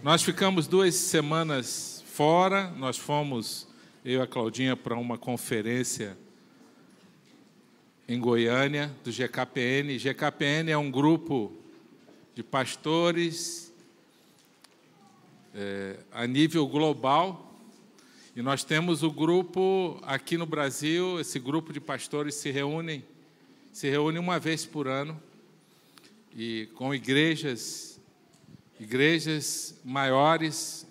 Nós ficamos duas semanas fora, nós fomos, eu e a Claudinha, para uma conferência em Goiânia, do GKPN. GKPN é um grupo de pastores é, a nível global. E nós temos o grupo aqui no Brasil, esse grupo de pastores se reúnem, se reúne uma vez por ano, e com igrejas igrejas maiores,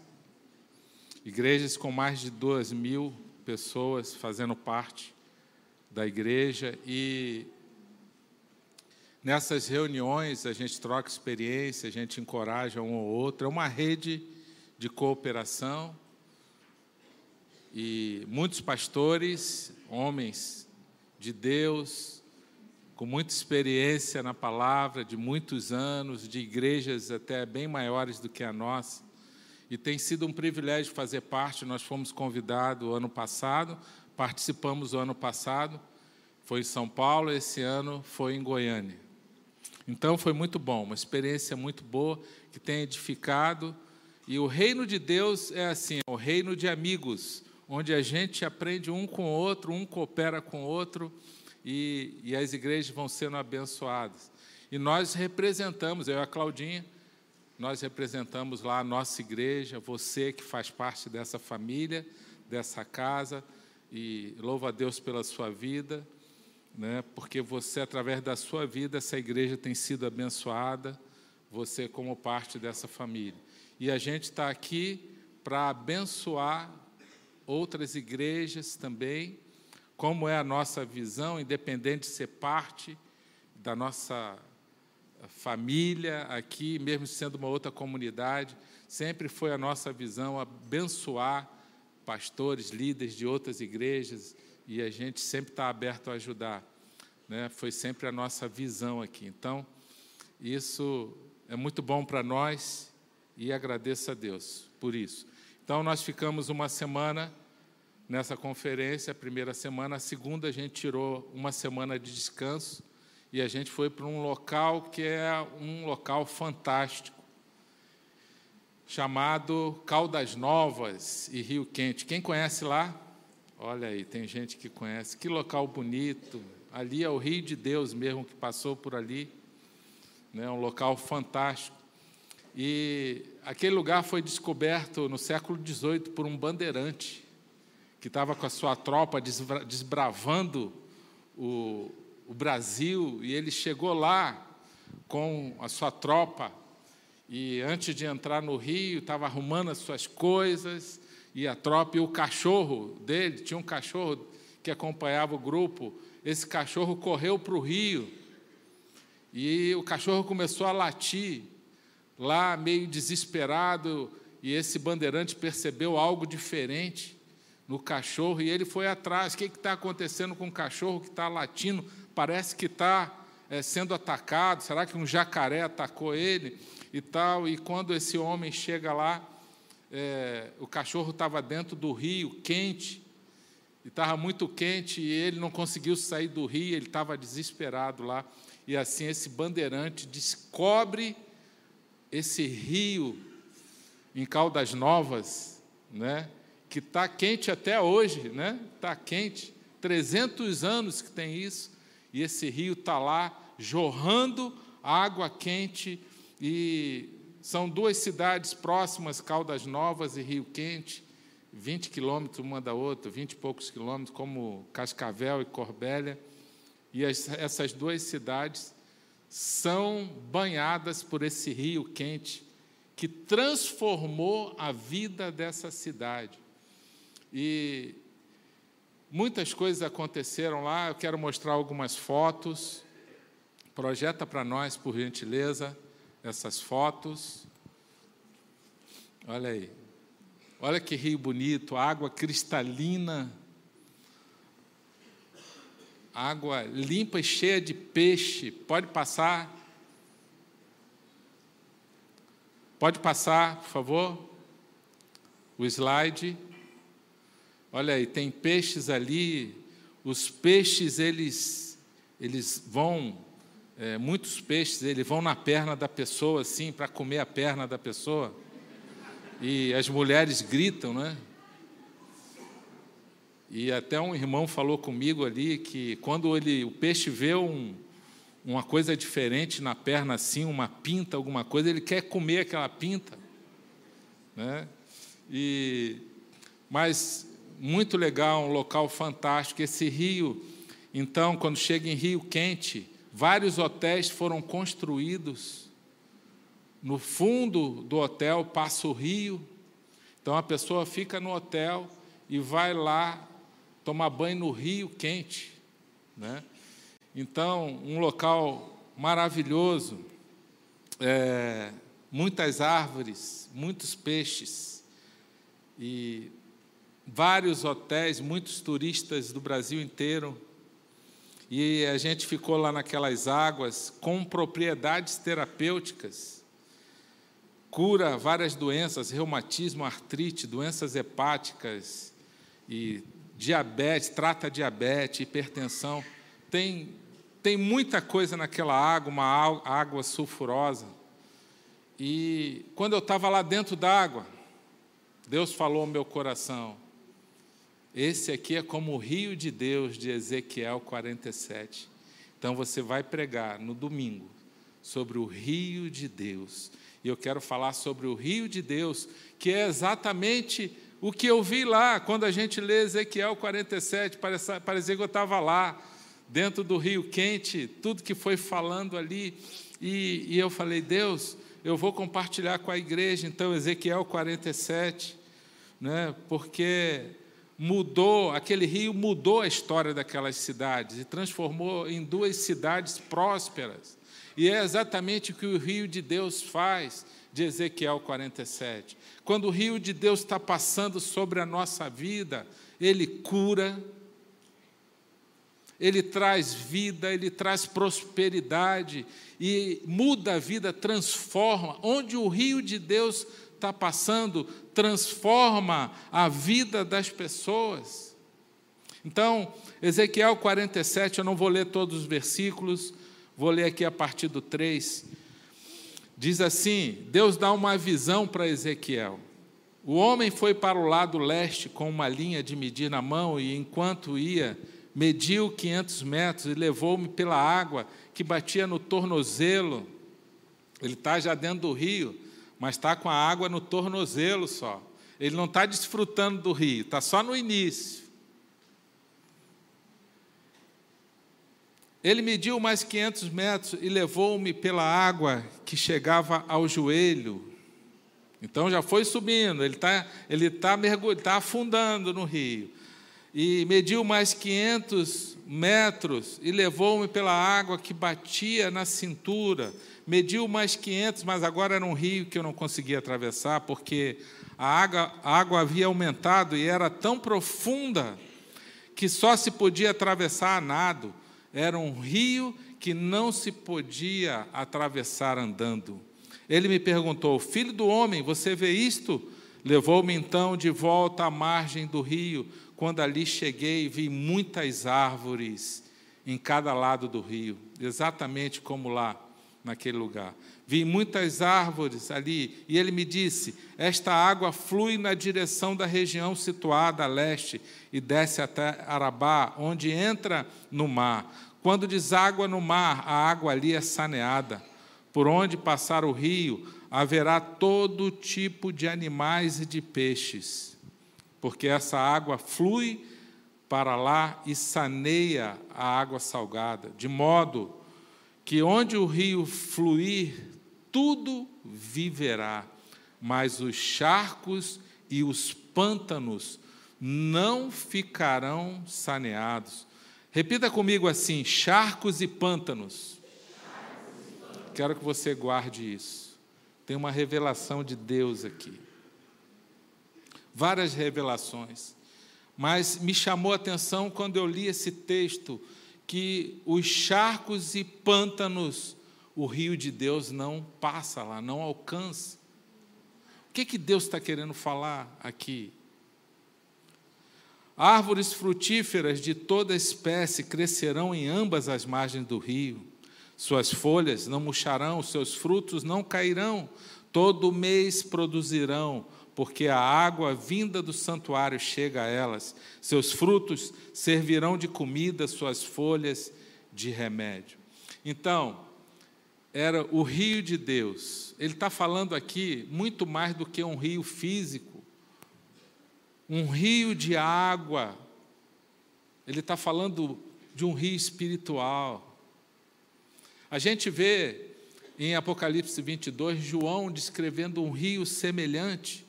igrejas com mais de duas mil pessoas fazendo parte da igreja e nessas reuniões a gente troca experiência, a gente encoraja um ou outro, é uma rede de cooperação e muitos pastores, homens de Deus, com muita experiência na palavra, de muitos anos, de igrejas até bem maiores do que a nossa. E tem sido um privilégio fazer parte. Nós fomos convidados ano passado, participamos o ano passado, foi em São Paulo, esse ano foi em Goiânia. Então foi muito bom, uma experiência muito boa que tem edificado. E o reino de Deus é assim, é o reino de amigos, onde a gente aprende um com o outro, um coopera com o outro e, e as igrejas vão sendo abençoadas. E nós representamos, eu e a Claudinha, nós representamos lá a nossa igreja, você que faz parte dessa família, dessa casa, e louva a Deus pela sua vida, né? porque você, através da sua vida, essa igreja tem sido abençoada, você como parte dessa família. E a gente está aqui para abençoar outras igrejas também, como é a nossa visão, independente de ser parte da nossa família aqui, mesmo sendo uma outra comunidade, sempre foi a nossa visão abençoar pastores, líderes de outras igrejas, e a gente sempre está aberto a ajudar. Né? Foi sempre a nossa visão aqui. Então, isso é muito bom para nós e agradeço a Deus por isso. Então, nós ficamos uma semana nessa conferência, a primeira semana. A segunda, a gente tirou uma semana de descanso e a gente foi para um local que é um local fantástico, chamado Caldas Novas e Rio Quente. Quem conhece lá? Olha aí, tem gente que conhece. Que local bonito. Ali é o Rio de Deus mesmo que passou por ali. Né? Um local fantástico. E aquele lugar foi descoberto no século XVIII por um bandeirante que estava com a sua tropa desbravando o, o Brasil, e ele chegou lá com a sua tropa, e antes de entrar no rio, estava arrumando as suas coisas, e a tropa e o cachorro dele, tinha um cachorro que acompanhava o grupo, esse cachorro correu para o rio, e o cachorro começou a latir, lá meio desesperado, e esse bandeirante percebeu algo diferente no cachorro e ele foi atrás. O que está acontecendo com o cachorro que está latindo? Parece que está é, sendo atacado. Será que um jacaré atacou ele e tal? E quando esse homem chega lá, é, o cachorro estava dentro do rio, quente, e estava muito quente e ele não conseguiu sair do rio. Ele estava desesperado lá. E assim esse bandeirante descobre esse rio em Caldas Novas, né? Que está quente até hoje, né? Está quente, 300 anos que tem isso, e esse rio está lá jorrando água quente, e são duas cidades próximas, Caldas Novas e Rio Quente, 20 quilômetros uma da outra, 20 e poucos quilômetros, como Cascavel e Corbélia, e as, essas duas cidades são banhadas por esse rio quente que transformou a vida dessa cidade. E muitas coisas aconteceram lá. Eu quero mostrar algumas fotos. Projeta para nós, por gentileza, essas fotos. Olha aí. Olha que rio bonito, água cristalina. Água limpa e cheia de peixe. Pode passar. Pode passar, por favor. O slide. Olha aí, tem peixes ali. Os peixes, eles, eles vão, é, muitos peixes, eles vão na perna da pessoa, assim, para comer a perna da pessoa. e as mulheres gritam, né? E até um irmão falou comigo ali que quando ele, o peixe vê um, uma coisa diferente na perna, assim, uma pinta, alguma coisa, ele quer comer aquela pinta. Né? E, mas muito legal, um local fantástico. Esse rio, então, quando chega em Rio Quente, vários hotéis foram construídos. No fundo do hotel passa o rio. Então a pessoa fica no hotel e vai lá tomar banho no rio quente. Né? Então, um local maravilhoso, é, muitas árvores, muitos peixes, e vários hotéis, muitos turistas do Brasil inteiro. E a gente ficou lá naquelas águas com propriedades terapêuticas. Cura várias doenças, reumatismo, artrite, doenças hepáticas e diabetes, trata diabetes, hipertensão. Tem, tem muita coisa naquela água, uma água sulfurosa. E quando eu estava lá dentro d'água, Deus falou ao meu coração: esse aqui é como o rio de Deus de Ezequiel 47. Então você vai pregar no domingo sobre o rio de Deus. E eu quero falar sobre o rio de Deus, que é exatamente o que eu vi lá, quando a gente lê Ezequiel 47, parecia que eu estava lá, dentro do rio quente, tudo que foi falando ali, e, e eu falei, Deus, eu vou compartilhar com a igreja, então, Ezequiel 47, né, porque mudou, aquele rio mudou a história daquelas cidades e transformou em duas cidades prósperas. E é exatamente o que o rio de Deus faz, de Ezequiel 47. Quando o rio de Deus está passando sobre a nossa vida, ele cura, ele traz vida, ele traz prosperidade e muda a vida, transforma. Onde o rio de Deus está passando, transforma a vida das pessoas. Então, Ezequiel 47, eu não vou ler todos os versículos, vou ler aqui a partir do 3. Diz assim: Deus dá uma visão para Ezequiel. O homem foi para o lado leste com uma linha de medir na mão e, enquanto ia, mediu 500 metros e levou-me pela água que batia no tornozelo. Ele está já dentro do rio, mas está com a água no tornozelo só. Ele não está desfrutando do rio, está só no início. Ele mediu mais 500 metros e levou-me pela água que chegava ao joelho. Então já foi subindo, ele está ele tá tá afundando no rio. E mediu mais 500 metros e levou-me pela água que batia na cintura. Mediu mais 500, mas agora era um rio que eu não conseguia atravessar, porque a água, a água havia aumentado e era tão profunda que só se podia atravessar a nado. Era um rio que não se podia atravessar andando. Ele me perguntou: Filho do homem, você vê isto? Levou-me então de volta à margem do rio. Quando ali cheguei, vi muitas árvores em cada lado do rio, exatamente como lá, naquele lugar. Vi muitas árvores ali, e ele me disse: Esta água flui na direção da região situada a leste e desce até Arabá, onde entra no mar. Quando deságua no mar, a água ali é saneada. Por onde passar o rio, haverá todo tipo de animais e de peixes, porque essa água flui para lá e saneia a água salgada, de modo que onde o rio fluir, tudo viverá, mas os charcos e os pântanos não ficarão saneados. Repita comigo assim: charcos e pântanos. Quero que você guarde isso. Tem uma revelação de Deus aqui. Várias revelações. Mas me chamou a atenção quando eu li esse texto que os charcos e pântanos, o rio de Deus não passa lá, não alcança. O que, que Deus está querendo falar aqui? Árvores frutíferas de toda espécie crescerão em ambas as margens do rio. Suas folhas não murcharão, seus frutos não cairão. Todo mês produzirão porque a água vinda do santuário chega a elas. Seus frutos servirão de comida, suas folhas de remédio. Então, era o rio de Deus. Ele está falando aqui muito mais do que um rio físico, um rio de água. Ele está falando de um rio espiritual. A gente vê em Apocalipse 22 João descrevendo um rio semelhante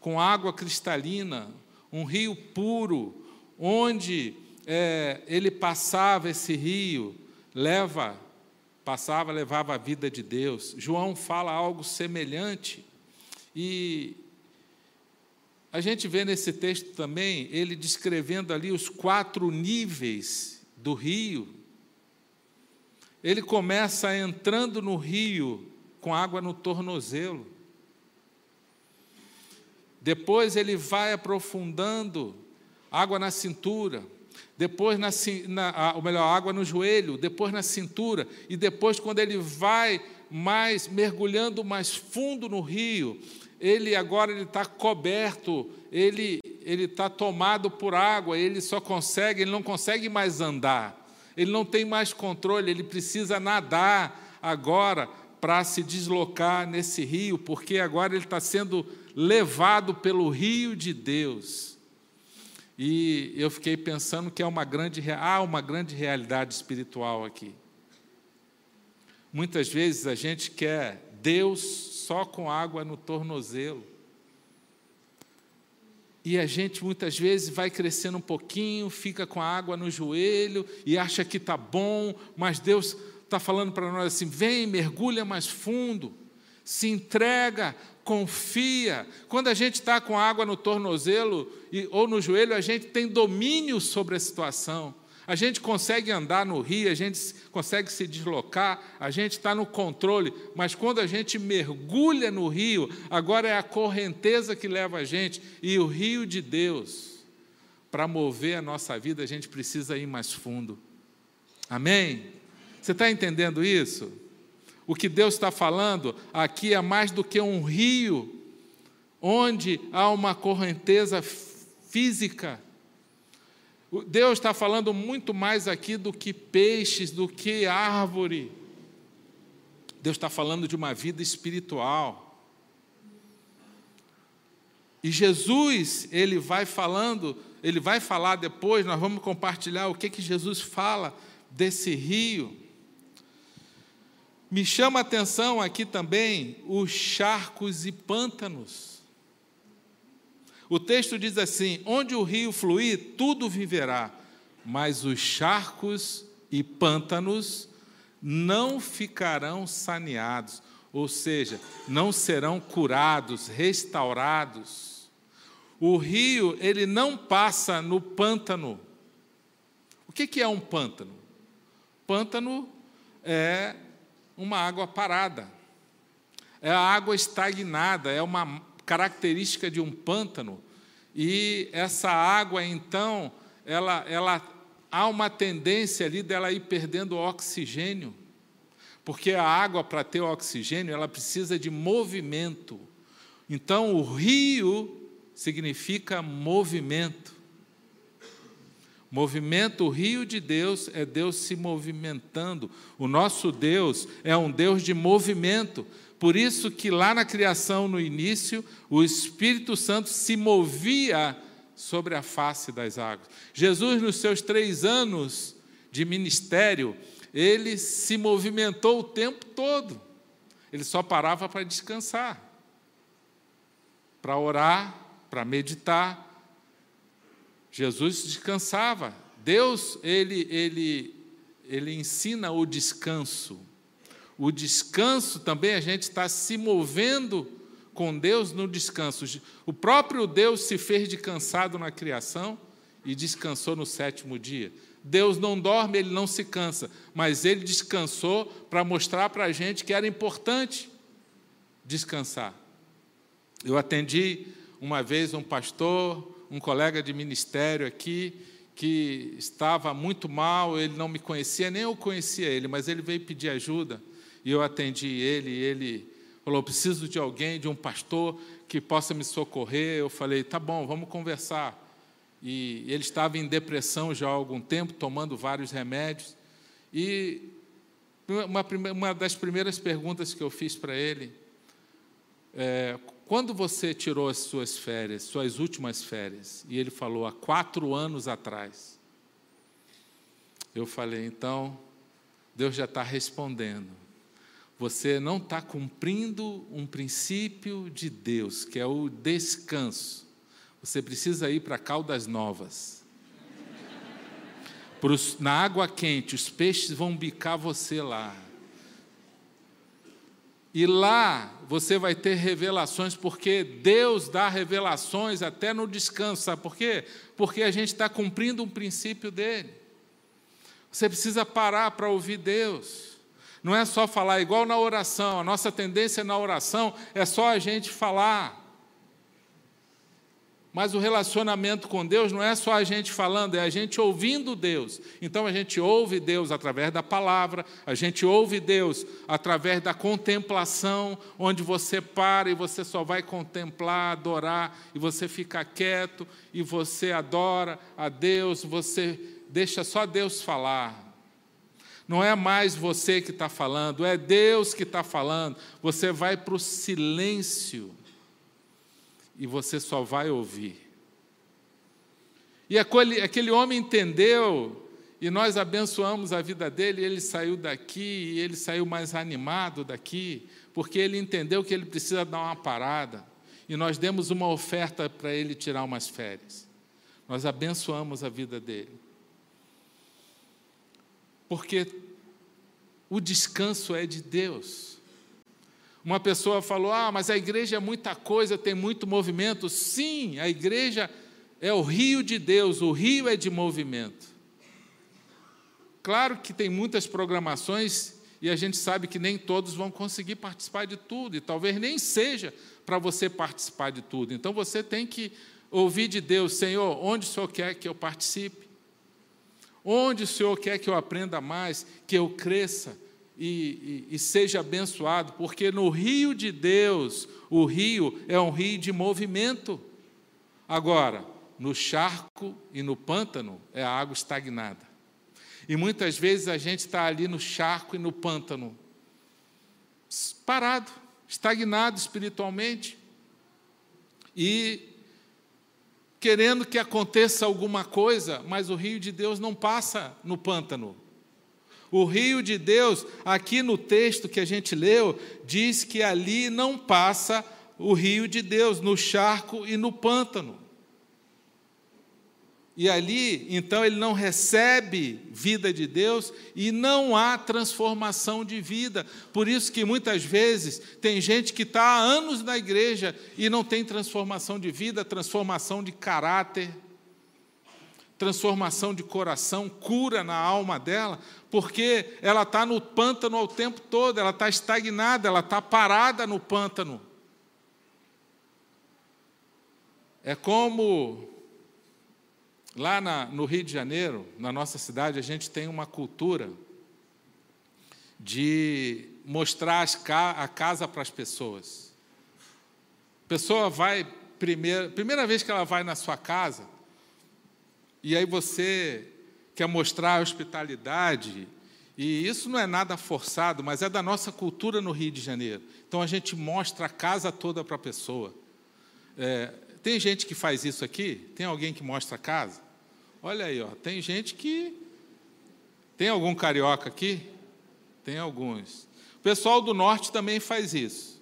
com água cristalina, um rio puro, onde é, ele passava esse rio, leva, passava, levava a vida de Deus. João fala algo semelhante. E a gente vê nesse texto também ele descrevendo ali os quatro níveis do rio. Ele começa entrando no rio com água no tornozelo. Depois ele vai aprofundando, água na cintura, depois na, na, ou melhor, água no joelho, depois na cintura, e depois, quando ele vai mais mergulhando mais fundo no rio, ele agora ele está coberto, ele ele está tomado por água, ele só consegue, ele não consegue mais andar, ele não tem mais controle, ele precisa nadar agora para se deslocar nesse rio, porque agora ele está sendo levado pelo rio de Deus. E eu fiquei pensando que é uma grande, há uma grande realidade espiritual aqui. Muitas vezes a gente quer Deus só com água no tornozelo. E a gente muitas vezes vai crescendo um pouquinho, fica com a água no joelho e acha que está bom, mas Deus está falando para nós assim: vem, mergulha mais fundo, se entrega, confia. Quando a gente está com água no tornozelo ou no joelho, a gente tem domínio sobre a situação. A gente consegue andar no rio, a gente consegue se deslocar, a gente está no controle, mas quando a gente mergulha no rio, agora é a correnteza que leva a gente, e o rio de Deus, para mover a nossa vida, a gente precisa ir mais fundo. Amém? Você está entendendo isso? O que Deus está falando aqui é mais do que um rio, onde há uma correnteza física. Deus está falando muito mais aqui do que peixes, do que árvore. Deus está falando de uma vida espiritual. E Jesus, ele vai falando, ele vai falar depois, nós vamos compartilhar o que, que Jesus fala desse rio. Me chama a atenção aqui também os charcos e pântanos. O texto diz assim: onde o rio fluir, tudo viverá, mas os charcos e pântanos não ficarão saneados, ou seja, não serão curados, restaurados. O rio, ele não passa no pântano. O que é um pântano? Pântano é uma água parada. É a água estagnada, é uma característica de um pântano. E essa água, então, ela, ela há uma tendência ali dela ir perdendo oxigênio. Porque a água, para ter oxigênio, ela precisa de movimento. Então, o rio significa movimento. Movimento, o rio de Deus é Deus se movimentando. O nosso Deus é um Deus de movimento. Por isso que lá na criação, no início, o Espírito Santo se movia sobre a face das águas. Jesus, nos seus três anos de ministério, ele se movimentou o tempo todo. Ele só parava para descansar, para orar, para meditar, Jesus descansava. Deus, ele, ele, ele ensina o descanso. O descanso também a gente está se movendo com Deus no descanso. O próprio Deus se fez de cansado na criação e descansou no sétimo dia. Deus não dorme, ele não se cansa, mas ele descansou para mostrar para a gente que era importante descansar. Eu atendi uma vez um pastor um colega de ministério aqui que estava muito mal, ele não me conhecia, nem eu conhecia ele, mas ele veio pedir ajuda e eu atendi ele, e ele Falou: preciso de alguém, de um pastor que possa me socorrer. Eu falei: tá bom, vamos conversar. E ele estava em depressão já há algum tempo, tomando vários remédios. E uma, uma das primeiras perguntas que eu fiz para ele é: quando você tirou as suas férias, suas últimas férias? E ele falou: há quatro anos atrás. Eu falei: então, Deus já está respondendo você não está cumprindo um princípio de Deus, que é o descanso. Você precisa ir para Caldas Novas. Na água quente, os peixes vão bicar você lá. E lá você vai ter revelações, porque Deus dá revelações até no descanso. Sabe por quê? Porque a gente está cumprindo um princípio dele. Você precisa parar para ouvir Deus. Não é só falar, igual na oração. A nossa tendência na oração é só a gente falar. Mas o relacionamento com Deus não é só a gente falando, é a gente ouvindo Deus. Então a gente ouve Deus através da palavra, a gente ouve Deus através da contemplação, onde você para e você só vai contemplar, adorar, e você fica quieto e você adora a Deus, você deixa só Deus falar. Não é mais você que está falando, é Deus que está falando. Você vai para o silêncio e você só vai ouvir. E aquele, aquele homem entendeu, e nós abençoamos a vida dele, ele saiu daqui, e ele saiu mais animado daqui, porque ele entendeu que ele precisa dar uma parada. E nós demos uma oferta para ele tirar umas férias. Nós abençoamos a vida dele. Porque o descanso é de Deus. Uma pessoa falou: Ah, mas a igreja é muita coisa, tem muito movimento. Sim, a igreja é o rio de Deus, o rio é de movimento. Claro que tem muitas programações e a gente sabe que nem todos vão conseguir participar de tudo, e talvez nem seja para você participar de tudo. Então você tem que ouvir de Deus: Senhor, onde o Senhor quer que eu participe? Onde o Senhor quer que eu aprenda mais, que eu cresça e, e, e, seja abençoado? Porque no rio de Deus, o rio é um rio de movimento. Agora, no charco e no pântano é a água estagnada. E muitas vezes a gente está ali no charco e no pântano, parado, estagnado espiritualmente. E querendo que aconteça alguma coisa, mas o rio de Deus não passa no pântano. O rio de Deus, aqui no texto que a gente leu, diz que ali não passa o rio de Deus, no charco e no pântano. E ali, então, ele não recebe vida de Deus e não há transformação de vida. Por isso que muitas vezes tem gente que está há anos na igreja e não tem transformação de vida, transformação de caráter, transformação de coração, cura na alma dela, porque ela está no pântano o tempo todo, ela está estagnada, ela está parada no pântano. É como Lá na, no Rio de Janeiro, na nossa cidade, a gente tem uma cultura de mostrar a casa para as pessoas. A pessoa vai, primeira, primeira vez que ela vai na sua casa, e aí você quer mostrar hospitalidade, e isso não é nada forçado, mas é da nossa cultura no Rio de Janeiro. Então a gente mostra a casa toda para a pessoa. É, tem gente que faz isso aqui? Tem alguém que mostra a casa? Olha aí, ó, tem gente que. Tem algum carioca aqui? Tem alguns. O pessoal do norte também faz isso.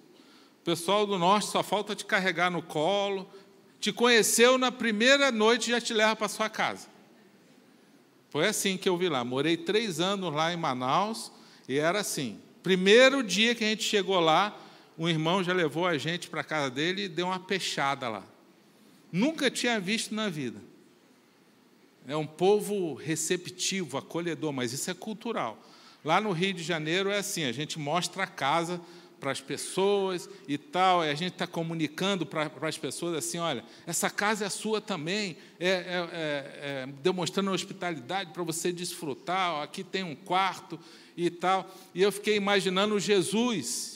O pessoal do norte só falta te carregar no colo. Te conheceu na primeira noite e já te leva para sua casa. Foi assim que eu vi lá. Morei três anos lá em Manaus e era assim. Primeiro dia que a gente chegou lá, um irmão já levou a gente para a casa dele e deu uma peixada lá. Nunca tinha visto na vida. É um povo receptivo, acolhedor, mas isso é cultural. Lá no Rio de Janeiro é assim: a gente mostra a casa para as pessoas e tal, e a gente está comunicando para, as pessoas assim: olha, essa casa é sua também, é, é, é, é demonstrando hospitalidade para você desfrutar, aqui tem um quarto e tal. E eu fiquei imaginando Jesus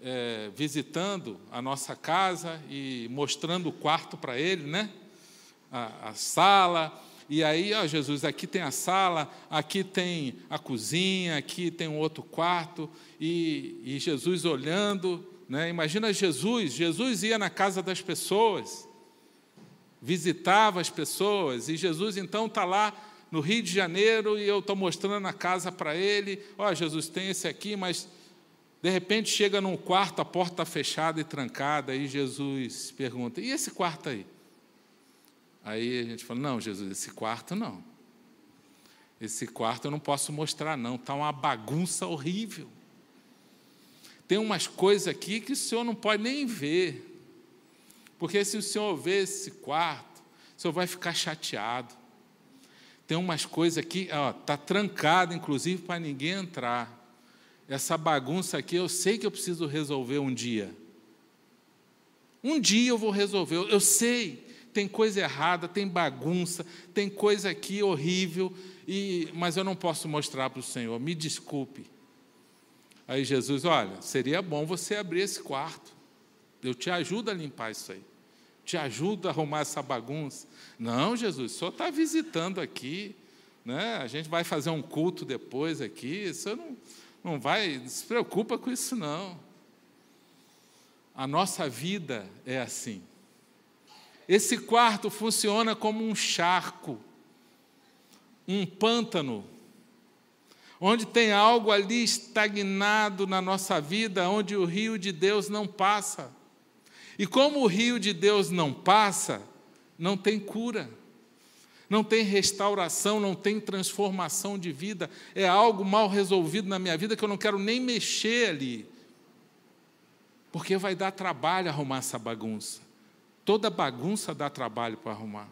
é, visitando a nossa casa e mostrando o quarto para ele, né? A, a, sala. E aí, ó, Jesus, aqui tem a sala, aqui tem a cozinha, aqui tem um outro quarto. E, e Jesus olhando, né? Imagina Jesus, Jesus ia na casa das pessoas, visitava as pessoas, e Jesus então está lá no Rio de Janeiro e eu estou mostrando a casa para ele. Ó, Jesus, tem esse aqui, mas de repente chega num quarto, a porta está fechada e trancada, e Jesus pergunta: e esse quarto aí? Aí a gente fala: não, Jesus, esse quarto não. Esse quarto eu não posso mostrar, não, está uma bagunça horrível. Tem umas coisas aqui que o senhor não pode nem ver. Porque se o senhor ver esse quarto, o senhor vai ficar chateado. Tem umas coisas aqui, está trancado, inclusive, para ninguém entrar. Essa bagunça aqui, eu sei que eu preciso resolver um dia. Um dia eu vou resolver, eu sei, tem coisa errada, tem bagunça, tem coisa aqui horrível, e, mas eu não posso mostrar para o Senhor, me desculpe. Aí Jesus, olha, seria bom você abrir esse quarto, eu te ajudo a limpar isso aí te ajudo a arrumar essa bagunça. Não, Jesus, senhor está visitando aqui, né? a gente vai fazer um culto depois aqui, senhor não, não vai, não se preocupa com isso não. A nossa vida é assim. Esse quarto funciona como um charco, um pântano, onde tem algo ali estagnado na nossa vida, onde o rio de Deus não passa. E como o rio de Deus não passa, não tem cura, não tem restauração, não tem transformação de vida, é algo mal resolvido na minha vida que eu não quero nem mexer ali, porque vai dar trabalho arrumar essa bagunça. Toda bagunça dá trabalho para arrumar.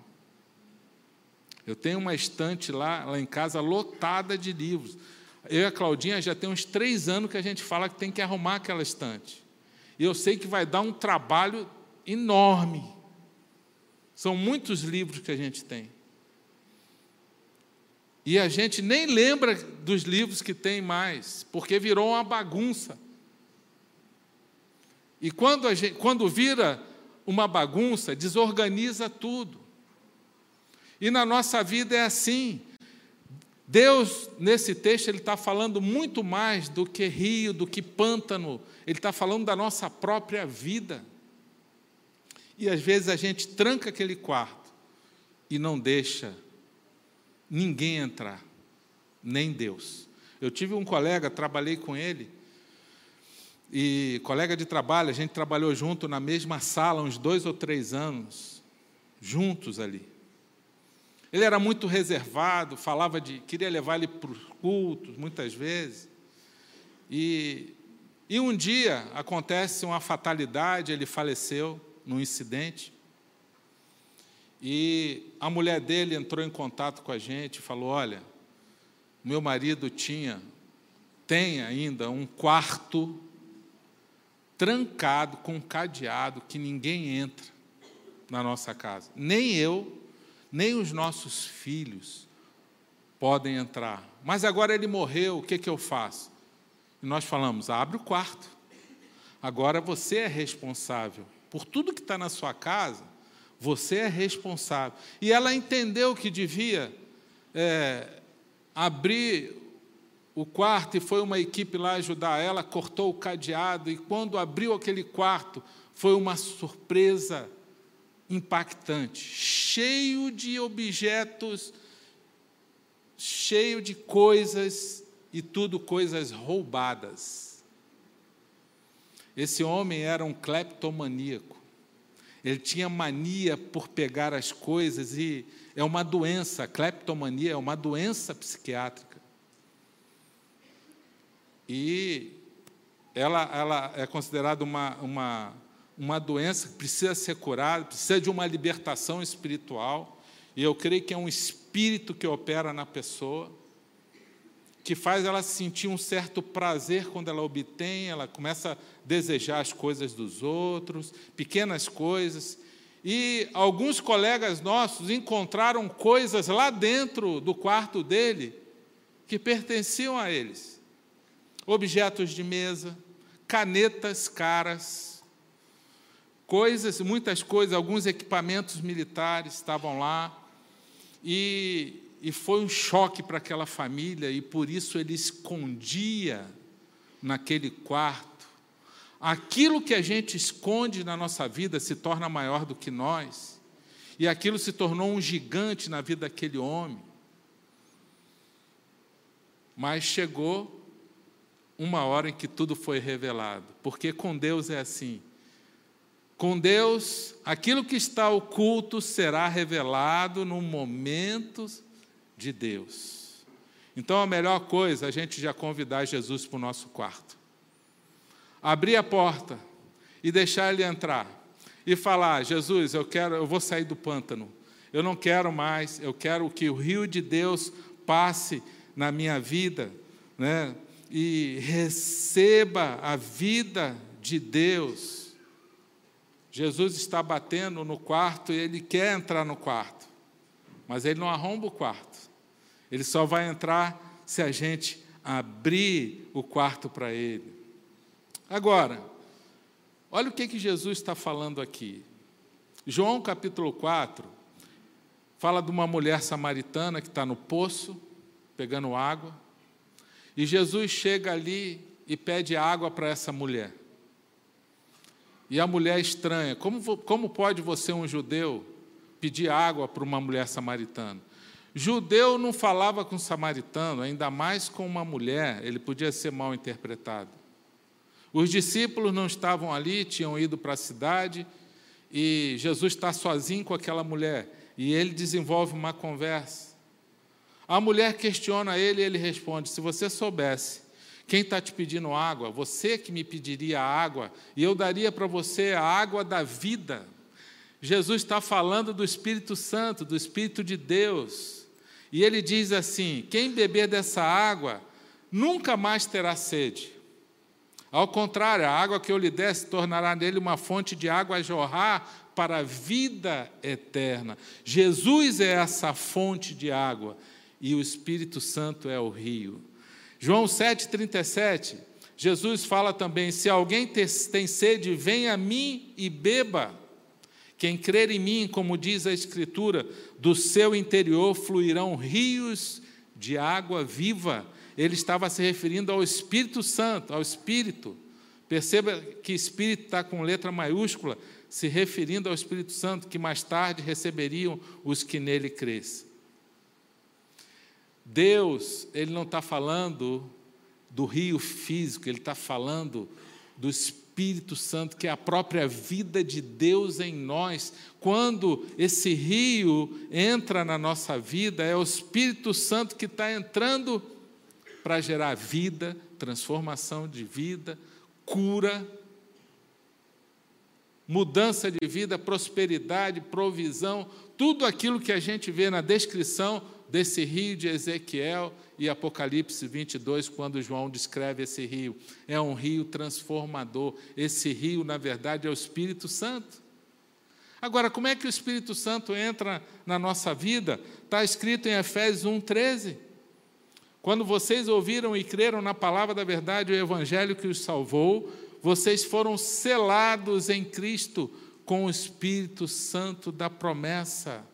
Eu tenho uma estante lá, lá em casa lotada de livros. Eu e a Claudinha já tem uns três anos que a gente fala que tem que arrumar aquela estante. E eu sei que vai dar um trabalho enorme. São muitos livros que a gente tem. E a gente nem lembra dos livros que tem mais, porque virou uma bagunça. E quando, gente, quando vira uma bagunça, desorganiza tudo. E na nossa vida é assim. Deus, nesse texto, ele está falando muito mais do que rio, do que pântano, ele está falando da nossa própria vida. E às vezes a gente tranca aquele quarto e não deixa ninguém entrar, nem Deus. Eu tive um colega, trabalhei com ele, e colega de trabalho, a gente trabalhou junto na mesma sala uns dois ou três anos, juntos ali. Ele era muito reservado, falava de. queria levar ele para os cultos, muitas vezes. E, e um dia acontece uma fatalidade, ele faleceu num incidente. E a mulher dele entrou em contato com a gente e falou: Olha, meu marido tinha, tem ainda um quarto trancado com cadeado que ninguém entra na nossa casa. Nem eu, nem os nossos filhos podem entrar. Mas agora ele morreu, o que, que eu faço? E nós falamos: abre o quarto. Agora você é responsável por tudo que está na sua casa. Você é responsável. E ela entendeu que devia é, abrir o quarto e foi uma equipe lá ajudar ela, cortou o cadeado e quando abriu aquele quarto foi uma surpresa impactante, cheio de objetos, cheio de coisas e tudo coisas roubadas. Esse homem era um cleptomaníaco. Ele tinha mania por pegar as coisas e é uma doença, a cleptomania é uma doença psiquiátrica. E ela, ela é considerada uma, uma uma doença que precisa ser curada, precisa de uma libertação espiritual, e eu creio que é um espírito que opera na pessoa, que faz ela sentir um certo prazer quando ela obtém, ela começa a desejar as coisas dos outros, pequenas coisas. E alguns colegas nossos encontraram coisas lá dentro do quarto dele que pertenciam a eles. Objetos de mesa, canetas caras, coisas, muitas coisas, alguns equipamentos militares estavam lá, e, e foi um choque para aquela família, e por isso ele escondia naquele quarto. Aquilo que a gente esconde na nossa vida se torna maior do que nós, e aquilo se tornou um gigante na vida daquele homem. Mas chegou uma hora em que tudo foi revelado, porque com Deus é assim. Com Deus, aquilo que está oculto será revelado no momento de Deus. Então a melhor coisa é a gente já convidar Jesus para o nosso quarto. Abrir a porta e deixar ele entrar e falar: Jesus, eu quero, eu vou sair do pântano. Eu não quero mais, eu quero que o rio de Deus passe na minha vida, né? E receba a vida de Deus. Jesus está batendo no quarto e ele quer entrar no quarto, mas ele não arromba o quarto. Ele só vai entrar se a gente abrir o quarto para ele. Agora, olha o que, que Jesus está falando aqui. João capítulo 4 fala de uma mulher samaritana que está no poço, pegando água. E Jesus chega ali e pede água para essa mulher. E a mulher estranha: como, como pode você, um judeu, pedir água para uma mulher samaritana? Judeu não falava com samaritano, ainda mais com uma mulher, ele podia ser mal interpretado. Os discípulos não estavam ali, tinham ido para a cidade, e Jesus está sozinho com aquela mulher, e ele desenvolve uma conversa. A mulher questiona ele e ele responde: Se você soubesse quem está te pedindo água, você que me pediria água, e eu daria para você a água da vida. Jesus está falando do Espírito Santo, do Espírito de Deus. E ele diz assim: quem beber dessa água nunca mais terá sede. Ao contrário, a água que eu lhe der se tornará nele uma fonte de água a jorrar para a vida eterna. Jesus é essa fonte de água e o Espírito Santo é o rio. João 7,37, Jesus fala também: se alguém tem sede, venha a mim e beba. Quem crer em mim, como diz a Escritura, do seu interior fluirão rios de água viva. Ele estava se referindo ao Espírito Santo, ao Espírito. Perceba que Espírito está com letra maiúscula, se referindo ao Espírito Santo, que mais tarde receberiam os que nele crescem. Deus, ele não está falando do rio físico, ele está falando do Espírito Santo, que é a própria vida de Deus em nós. Quando esse rio entra na nossa vida, é o Espírito Santo que está entrando para gerar vida, transformação de vida, cura, mudança de vida, prosperidade, provisão, tudo aquilo que a gente vê na descrição desse rio de Ezequiel e Apocalipse 22, quando João descreve esse rio. É um rio transformador. Esse rio, na verdade, é o Espírito Santo. Agora, como é que o Espírito Santo entra na nossa vida? Está escrito em Efésios 1,13. Quando vocês ouviram e creram na palavra da verdade, o Evangelho que os salvou, vocês foram selados em Cristo com o Espírito Santo da promessa.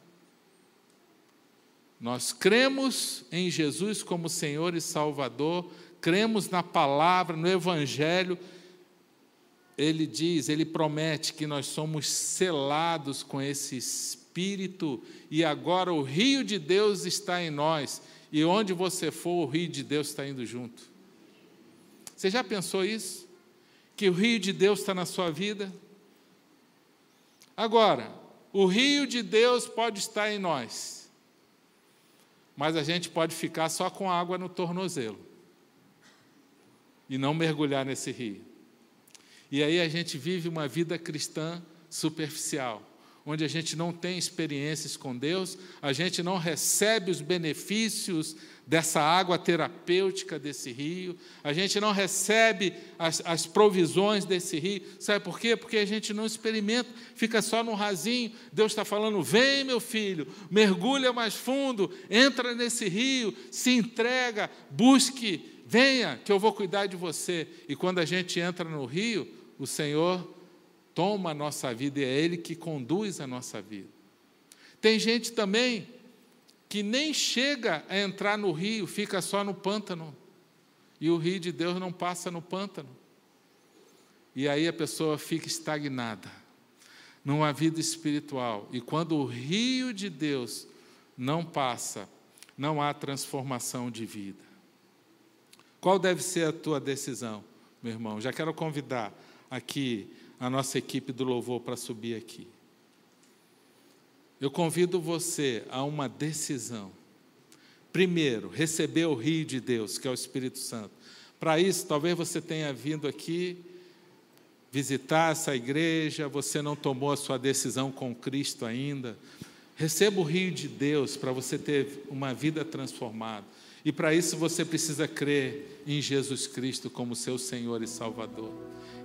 Nós cremos em Jesus como Senhor e Salvador, cremos na palavra, no Evangelho. Ele diz, ele promete que nós somos selados com esse Espírito e agora o rio de Deus está em nós e onde você for, o rio de Deus está indo junto. Você já pensou isso? Que o rio de Deus está na sua vida? Agora, o rio de Deus pode estar em nós mas a gente pode ficar só com água no tornozelo e não mergulhar nesse rio. E aí a gente vive uma vida cristã superficial onde a gente não tem experiências com Deus, a gente não recebe os benefícios dessa água terapêutica desse rio, a gente não recebe as, as provisões desse rio. Sabe por quê? Porque a gente não experimenta, fica só no rasinho. Deus está falando: vem, meu filho, mergulha mais fundo, entra nesse rio, se entrega, busque venha, que eu vou cuidar de você. E quando a gente entra no rio, o Senhor toma a nossa vida e é Ele que conduz a nossa vida. Tem gente também que nem chega a entrar no rio, fica só no pântano. E o rio de Deus não passa no pântano. E aí a pessoa fica estagnada numa vida espiritual. E quando o rio de Deus não passa, não há transformação de vida. Qual deve ser a tua decisão, meu irmão? Já quero convidar aqui a nossa equipe do louvor para subir aqui. Eu convido você a uma decisão. Primeiro, receber o rio de Deus, que é o Espírito Santo. Para isso, talvez você tenha vindo aqui visitar essa igreja, você não tomou a sua decisão com Cristo ainda. Receba o rio de Deus para você ter uma vida transformada. E para isso você precisa crer em Jesus Cristo como seu Senhor e Salvador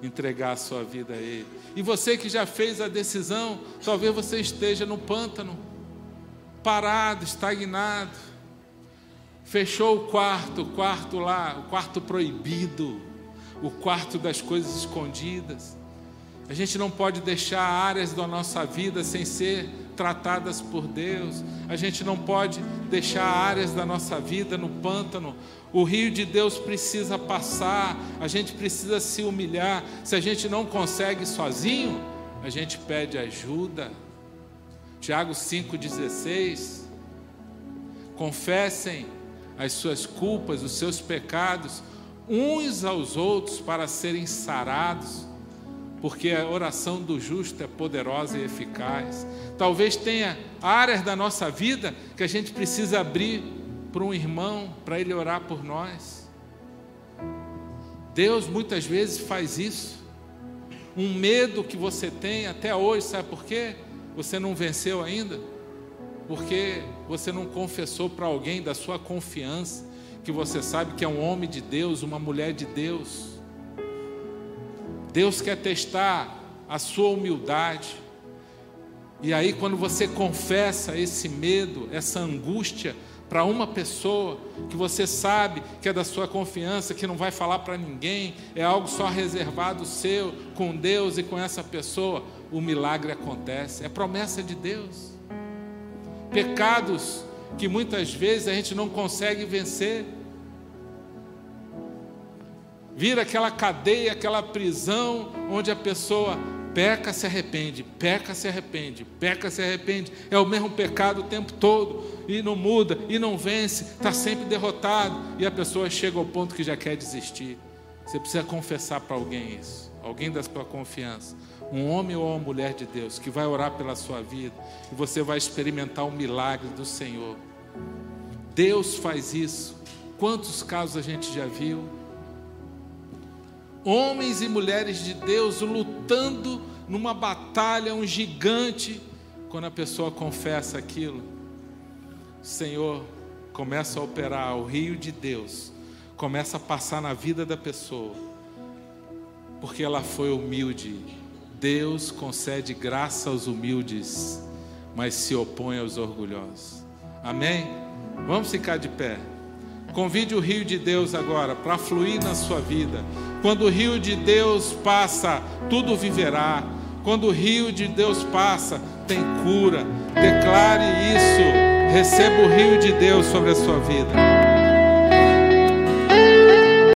entregar a sua vida a Ele. E você que já fez a decisão, talvez você esteja no pântano, parado, estagnado, fechou o quarto, o quarto lá, o quarto proibido, o quarto das coisas escondidas. A gente não pode deixar áreas da nossa vida sem ser tratadas por Deus. A gente não pode deixar áreas da nossa vida no pântano o rio de Deus precisa passar, a gente precisa se humilhar. Se a gente não consegue sozinho, a gente pede ajuda. Tiago 5,16. Confessem as suas culpas, os seus pecados, uns aos outros para serem sarados, porque a oração do justo é poderosa e eficaz. Talvez tenha áreas da nossa vida que a gente precisa abrir para um irmão, para ele orar por nós. Deus muitas vezes faz isso. Um medo que você tem até hoje, sabe por quê? Você não venceu ainda? Porque você não confessou para alguém da sua confiança, que você sabe que é um homem de Deus, uma mulher de Deus. Deus quer testar a sua humildade. E aí, quando você confessa esse medo, essa angústia, para uma pessoa que você sabe que é da sua confiança, que não vai falar para ninguém, é algo só reservado seu, com Deus e com essa pessoa, o milagre acontece. É promessa de Deus. Pecados que muitas vezes a gente não consegue vencer. Vira aquela cadeia, aquela prisão, onde a pessoa peca, se arrepende, peca, se arrepende, peca, se arrepende. É o mesmo pecado o tempo todo, e não muda, e não vence, está sempre derrotado, e a pessoa chega ao ponto que já quer desistir. Você precisa confessar para alguém isso, alguém da sua confiança, um homem ou uma mulher de Deus, que vai orar pela sua vida, e você vai experimentar o milagre do Senhor. Deus faz isso. Quantos casos a gente já viu? Homens e mulheres de Deus lutando numa batalha, um gigante. Quando a pessoa confessa aquilo, o Senhor começa a operar, o rio de Deus começa a passar na vida da pessoa, porque ela foi humilde. Deus concede graça aos humildes, mas se opõe aos orgulhosos. Amém? Vamos ficar de pé. Convide o rio de Deus agora para fluir na sua vida. Quando o rio de Deus passa, tudo viverá. Quando o rio de Deus passa, tem cura. Declare isso. Receba o rio de Deus sobre a sua vida.